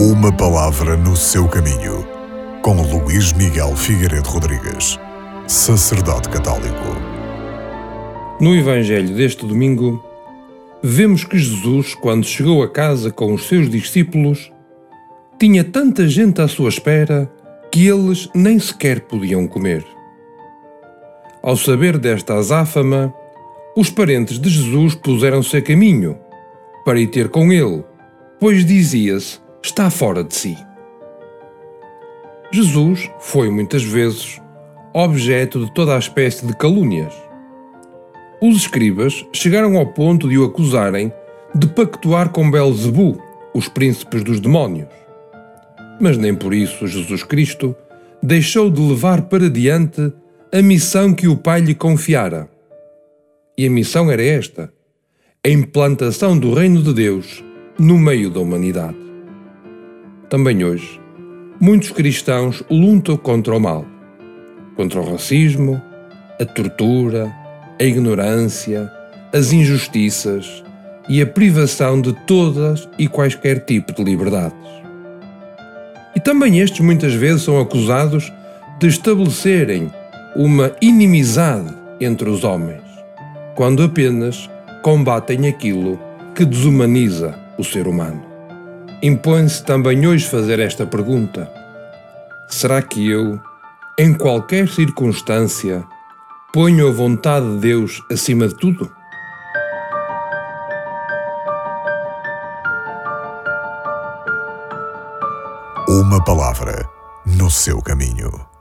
Uma palavra no seu caminho, com Luís Miguel Figueiredo Rodrigues, sacerdote católico. No Evangelho deste domingo, vemos que Jesus, quando chegou a casa com os seus discípulos, tinha tanta gente à sua espera que eles nem sequer podiam comer. Ao saber desta azáfama, os parentes de Jesus puseram-se a caminho para ir ter com ele, pois dizia-se está fora de si. Jesus foi muitas vezes objeto de toda a espécie de calúnias. Os escribas chegaram ao ponto de o acusarem de pactuar com Belzebu, os príncipes dos demónios. Mas nem por isso Jesus Cristo deixou de levar para diante a missão que o Pai lhe confiara. E a missão era esta: a implantação do reino de Deus no meio da humanidade. Também hoje, muitos cristãos lutam contra o mal, contra o racismo, a tortura, a ignorância, as injustiças e a privação de todas e quaisquer tipo de liberdades. E também estes muitas vezes são acusados de estabelecerem uma inimizade entre os homens, quando apenas combatem aquilo que desumaniza o ser humano. Impõe-se também hoje fazer esta pergunta: será que eu, em qualquer circunstância, ponho a vontade de Deus acima de tudo? Uma palavra no seu caminho.